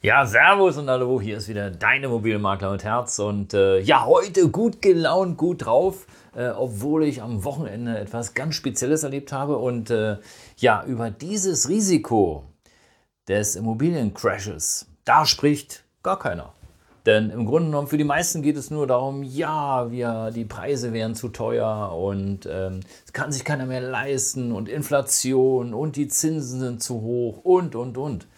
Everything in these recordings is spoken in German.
Ja, Servus und hallo, hier ist wieder dein Immobilienmakler mit Herz und äh, ja, heute gut gelaunt, gut drauf, äh, obwohl ich am Wochenende etwas ganz Spezielles erlebt habe und äh, ja, über dieses Risiko des Immobiliencrashes, da spricht gar keiner. Denn im Grunde genommen für die meisten geht es nur darum, ja, wir, die Preise wären zu teuer und ähm, es kann sich keiner mehr leisten und Inflation und die Zinsen sind zu hoch und, und, und.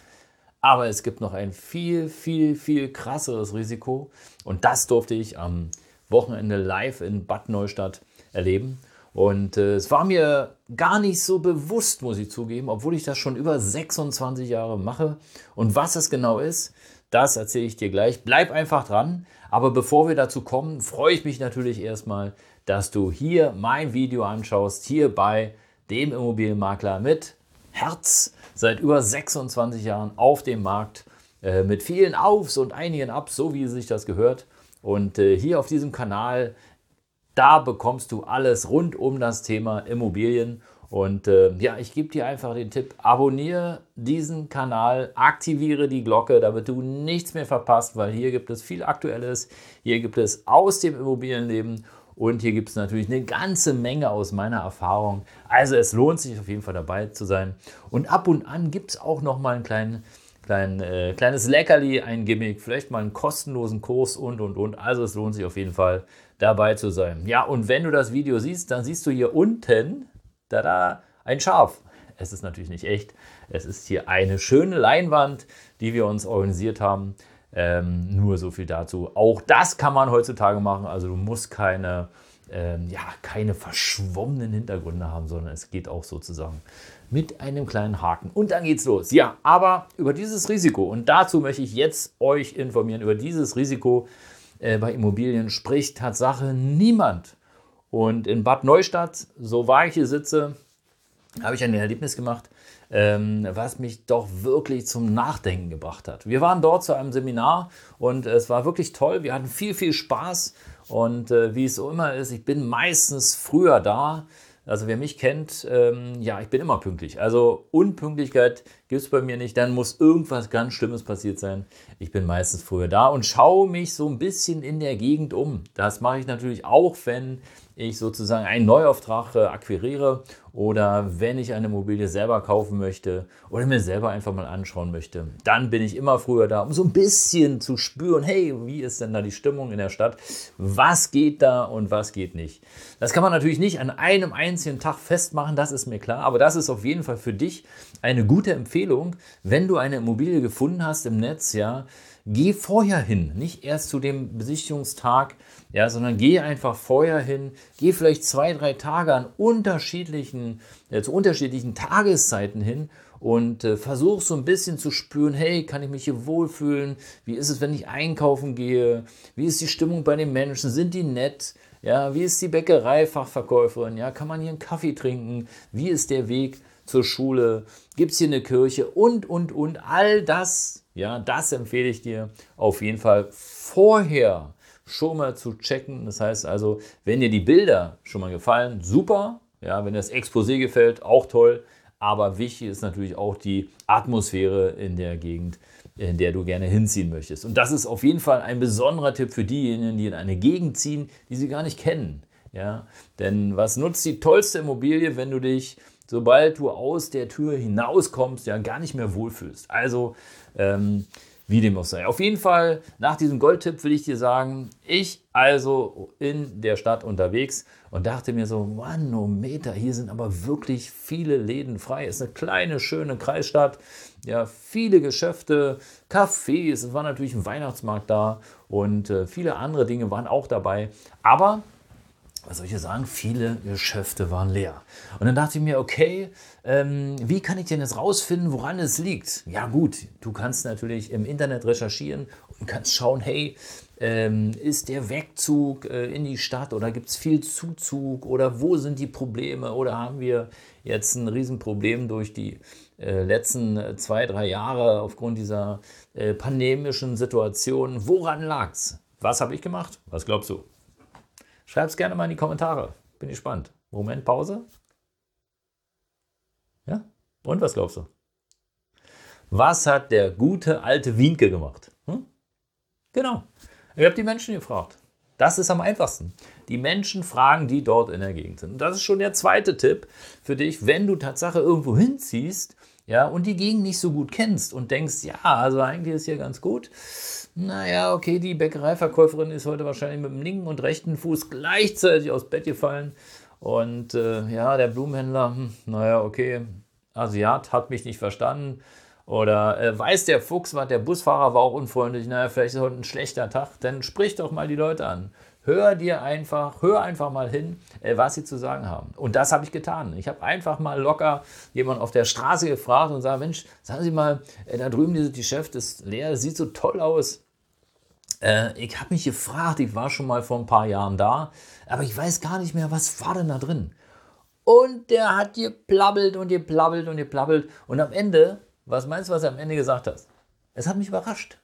Aber es gibt noch ein viel, viel, viel krasseres Risiko. Und das durfte ich am Wochenende live in Bad Neustadt erleben. Und äh, es war mir gar nicht so bewusst, muss ich zugeben, obwohl ich das schon über 26 Jahre mache. Und was es genau ist, das erzähle ich dir gleich. Bleib einfach dran. Aber bevor wir dazu kommen, freue ich mich natürlich erstmal, dass du hier mein Video anschaust, hier bei dem Immobilienmakler mit Herz seit über 26 Jahren auf dem Markt äh, mit vielen Aufs und einigen Ups, so wie sich das gehört. Und äh, hier auf diesem Kanal, da bekommst du alles rund um das Thema Immobilien. Und äh, ja, ich gebe dir einfach den Tipp, abonniere diesen Kanal, aktiviere die Glocke, damit du nichts mehr verpasst, weil hier gibt es viel Aktuelles, hier gibt es aus dem Immobilienleben und hier gibt es natürlich eine ganze Menge aus meiner Erfahrung. Also es lohnt sich auf jeden Fall dabei zu sein. Und ab und an gibt es auch noch mal ein kleinen, kleinen, äh, kleines Leckerli, ein Gimmick, vielleicht mal einen kostenlosen Kurs und, und, und. Also es lohnt sich auf jeden Fall dabei zu sein. Ja, und wenn du das Video siehst, dann siehst du hier unten, da, da, ein Schaf. Es ist natürlich nicht echt. Es ist hier eine schöne Leinwand, die wir uns organisiert haben. Ähm, nur so viel dazu. Auch das kann man heutzutage machen. Also du musst keine, ähm, ja, keine verschwommenen Hintergründe haben, sondern es geht auch sozusagen mit einem kleinen Haken. Und dann geht's los. Ja, aber über dieses Risiko, und dazu möchte ich jetzt euch informieren, über dieses Risiko äh, bei Immobilien spricht Tatsache niemand. Und in Bad Neustadt, so war ich hier sitze, habe ich ein Erlebnis gemacht, ähm, was mich doch wirklich zum Nachdenken gebracht hat. Wir waren dort zu einem Seminar und es war wirklich toll. Wir hatten viel, viel Spaß und äh, wie es so immer ist, ich bin meistens früher da. Also wer mich kennt, ähm, ja, ich bin immer pünktlich. Also Unpünktlichkeit gibt es bei mir nicht. Dann muss irgendwas ganz Schlimmes passiert sein. Ich bin meistens früher da und schaue mich so ein bisschen in der Gegend um. Das mache ich natürlich auch, wenn ich sozusagen einen Neuauftrag äh, akquiriere oder wenn ich eine Immobilie selber kaufen möchte oder mir selber einfach mal anschauen möchte, dann bin ich immer früher da, um so ein bisschen zu spüren, hey, wie ist denn da die Stimmung in der Stadt? Was geht da und was geht nicht? Das kann man natürlich nicht an einem einzigen Tag festmachen, das ist mir klar, aber das ist auf jeden Fall für dich eine gute Empfehlung, wenn du eine Immobilie gefunden hast im Netz, ja, geh vorher hin, nicht erst zu dem Besichtigungstag, ja, sondern geh einfach vorher hin, geh vielleicht zwei, drei Tage an unterschiedlichen, äh, zu unterschiedlichen Tageszeiten hin und äh, versuch so ein bisschen zu spüren, hey, kann ich mich hier wohlfühlen? Wie ist es, wenn ich einkaufen gehe? Wie ist die Stimmung bei den Menschen? Sind die nett? Ja, wie ist die Bäckereifachverkäuferin? Ja, kann man hier einen Kaffee trinken? Wie ist der Weg zur Schule? Gibt es hier eine Kirche? Und, und, und. All das, ja, das empfehle ich dir auf jeden Fall vorher schon mal zu checken. Das heißt also, wenn dir die Bilder schon mal gefallen, super. Ja, wenn das Exposé gefällt, auch toll. Aber wichtig ist natürlich auch die Atmosphäre in der Gegend, in der du gerne hinziehen möchtest. Und das ist auf jeden Fall ein besonderer Tipp für diejenigen, die in eine Gegend ziehen, die sie gar nicht kennen. Ja, denn was nutzt die tollste Immobilie, wenn du dich, sobald du aus der Tür hinauskommst, ja gar nicht mehr wohlfühlst? Also ähm, wie dem auch sei. Auf jeden Fall, nach diesem Goldtipp will ich dir sagen, ich also in der Stadt unterwegs und dachte mir so, Manometer, hier sind aber wirklich viele Läden frei. Es ist eine kleine, schöne Kreisstadt. Ja, viele Geschäfte, Cafés, es war natürlich ein Weihnachtsmarkt da und äh, viele andere Dinge waren auch dabei. Aber was soll ich sagen, viele Geschäfte waren leer. Und dann dachte ich mir, okay, ähm, wie kann ich denn jetzt rausfinden, woran es liegt? Ja gut, du kannst natürlich im Internet recherchieren und kannst schauen, hey, ähm, ist der Wegzug äh, in die Stadt oder gibt es viel Zuzug oder wo sind die Probleme oder haben wir jetzt ein Riesenproblem durch die äh, letzten äh, zwei, drei Jahre aufgrund dieser äh, pandemischen Situation? Woran lag es? Was habe ich gemacht? Was glaubst du? Schreib es gerne mal in die Kommentare. Bin gespannt. Moment, Pause. Ja? Und was glaubst du? Was hat der gute alte Wienke gemacht? Hm? Genau. Ich habe die Menschen gefragt. Das ist am einfachsten. Die Menschen fragen, die dort in der Gegend sind. Und das ist schon der zweite Tipp für dich, wenn du Tatsache irgendwo hinziehst ja, und die Gegend nicht so gut kennst und denkst, ja, also eigentlich ist hier ganz gut naja, okay, die Bäckereiverkäuferin ist heute wahrscheinlich mit dem linken und rechten Fuß gleichzeitig aus Bett gefallen. Und äh, ja, der Blumenhändler, hm, naja, okay, Asiat hat mich nicht verstanden. Oder äh, weiß der Fuchs, was der Busfahrer war auch unfreundlich, naja, vielleicht ist heute ein schlechter Tag. Dann sprich doch mal die Leute an. Hör dir einfach, hör einfach mal hin, äh, was sie zu sagen haben. Und das habe ich getan. Ich habe einfach mal locker jemanden auf der Straße gefragt und gesagt, Mensch, sagen Sie mal, äh, da drüben dieses Geschäft ist leer, sieht so toll aus. Äh, ich habe mich gefragt, ich war schon mal vor ein paar Jahren da, aber ich weiß gar nicht mehr, was war denn da drin. Und der hat geplabbelt und geplabbelt und geplabbelt. Und am Ende, was meinst du, was er am Ende gesagt hat? Es hat mich überrascht.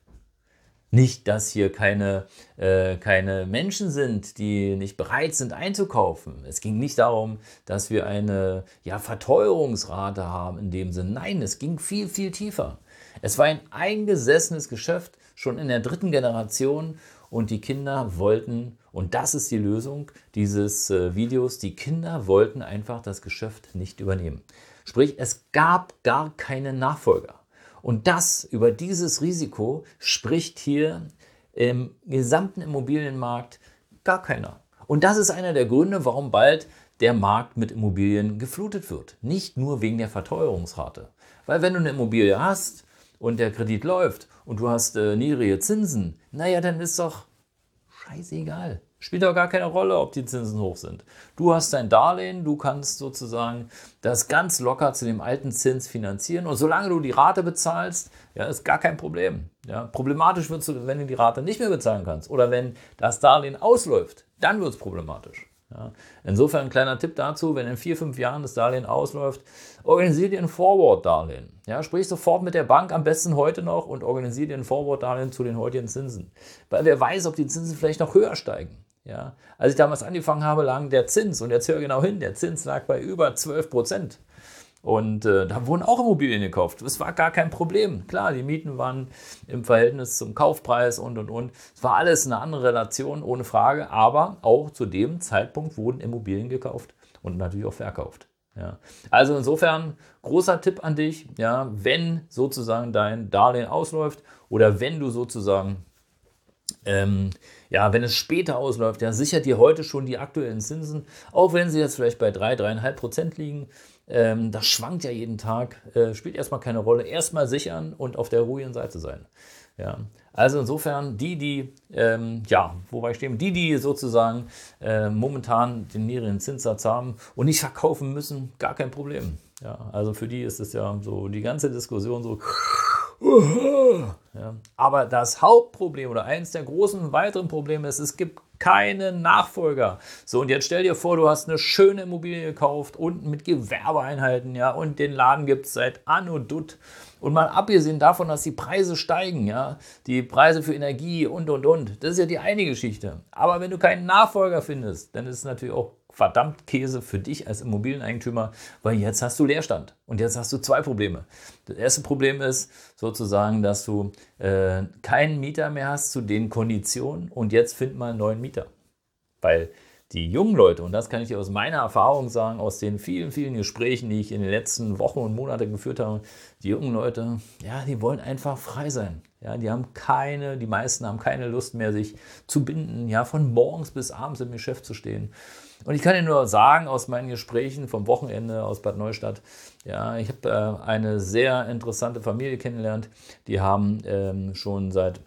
Nicht, dass hier keine, äh, keine Menschen sind, die nicht bereit sind einzukaufen. Es ging nicht darum, dass wir eine ja, Verteuerungsrate haben in dem Sinn. Nein, es ging viel, viel tiefer. Es war ein eingesessenes Geschäft, schon in der dritten Generation. Und die Kinder wollten, und das ist die Lösung dieses äh, Videos, die Kinder wollten einfach das Geschäft nicht übernehmen. Sprich, es gab gar keinen Nachfolger. Und das über dieses Risiko spricht hier im gesamten Immobilienmarkt gar keiner. Und das ist einer der Gründe, warum bald der Markt mit Immobilien geflutet wird. Nicht nur wegen der Verteuerungsrate. Weil wenn du eine Immobilie hast und der Kredit läuft und du hast äh, niedrige Zinsen, naja, dann ist doch scheißegal. Spielt doch gar keine Rolle, ob die Zinsen hoch sind. Du hast dein Darlehen, du kannst sozusagen das ganz locker zu dem alten Zins finanzieren. Und solange du die Rate bezahlst, ja, ist gar kein Problem. Ja, problematisch wird es, wenn du die Rate nicht mehr bezahlen kannst oder wenn das Darlehen ausläuft, dann wird es problematisch. Ja. Insofern ein kleiner Tipp dazu, wenn in vier, fünf Jahren das Darlehen ausläuft, organisier dir ein Forward-Darlehen. Ja, sprich sofort mit der Bank, am besten heute noch, und organisier dir ein Forward-Darlehen zu den heutigen Zinsen. Weil wer weiß, ob die Zinsen vielleicht noch höher steigen. Ja. Als ich damals angefangen habe, lag der Zins, und jetzt hör genau hin, der Zins lag bei über 12 Prozent. Und äh, da wurden auch Immobilien gekauft. Das war gar kein Problem. Klar, die Mieten waren im Verhältnis zum Kaufpreis und und und. Es war alles eine andere Relation, ohne Frage. Aber auch zu dem Zeitpunkt wurden Immobilien gekauft und natürlich auch verkauft. Ja. Also insofern großer Tipp an dich, ja, wenn sozusagen dein Darlehen ausläuft oder wenn du sozusagen ähm, ja, wenn es später ausläuft, ja, sichert dir heute schon die aktuellen Zinsen, auch wenn sie jetzt vielleicht bei 3, 3,5 Prozent liegen. Ähm, das schwankt ja jeden Tag, äh, spielt erstmal keine Rolle. Erstmal sichern und auf der ruhigen Seite sein. Ja. Also insofern, die, die, ähm, ja, wobei stehen, die, die sozusagen äh, momentan den niedrigen Zinssatz haben und nicht verkaufen müssen, gar kein Problem. Ja, also für die ist es ja so die ganze Diskussion so ja. Aber das Hauptproblem oder eines der großen weiteren Probleme ist, es gibt keinen Nachfolger. So, und jetzt stell dir vor, du hast eine schöne Immobilie gekauft, unten mit Gewerbeeinheiten, ja, und den Laden gibt es seit Anno Dutt. Und mal abgesehen davon, dass die Preise steigen, ja, die Preise für Energie und und und, das ist ja die eine Geschichte. Aber wenn du keinen Nachfolger findest, dann ist es natürlich auch verdammt Käse für dich als Immobilieneigentümer, weil jetzt hast du Leerstand und jetzt hast du zwei Probleme. Das erste Problem ist sozusagen, dass du äh, keinen Mieter mehr hast zu den Konditionen und jetzt find mal einen neuen Mieter. Weil die jungen Leute, und das kann ich aus meiner Erfahrung sagen, aus den vielen, vielen Gesprächen, die ich in den letzten Wochen und Monaten geführt habe, die jungen Leute, ja, die wollen einfach frei sein. Ja, die haben keine, die meisten haben keine Lust mehr, sich zu binden, ja, von morgens bis abends im Geschäft zu stehen. Und ich kann dir nur sagen, aus meinen Gesprächen vom Wochenende aus Bad Neustadt, ja, ich habe äh, eine sehr interessante Familie kennengelernt. Die haben ähm, schon seit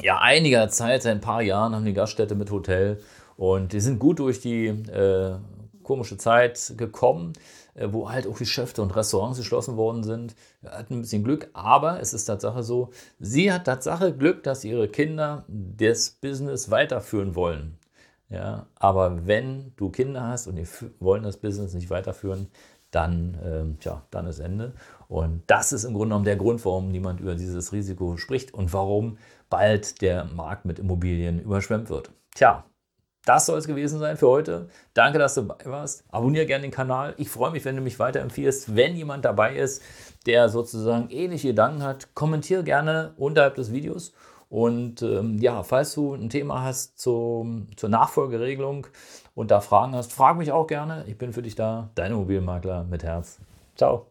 ja, einiger Zeit, seit ein paar Jahren, haben die Gaststätte mit Hotel Und die sind gut durch die äh, komische Zeit gekommen, äh, wo halt auch Geschäfte und Restaurants geschlossen worden sind. Wir hatten ein bisschen Glück, aber es ist Tatsache so, sie hat Tatsache Glück, dass ihre Kinder das Business weiterführen wollen. Ja, aber wenn du Kinder hast und die wollen das Business nicht weiterführen, dann, äh, tja, dann ist Ende. Und das ist im Grunde genommen der Grund, warum niemand über dieses Risiko spricht und warum bald der Markt mit Immobilien überschwemmt wird. Tja, das soll es gewesen sein für heute. Danke, dass du dabei warst. Abonniere gerne den Kanal. Ich freue mich, wenn du mich weiterempfiehlst. Wenn jemand dabei ist, der sozusagen ähnliche Gedanken hat, kommentiere gerne unterhalb des Videos. Und ähm, ja, falls du ein Thema hast zu, zur Nachfolgeregelung und da Fragen hast, frag mich auch gerne. Ich bin für dich da. Dein Immobilienmakler mit Herz. Ciao.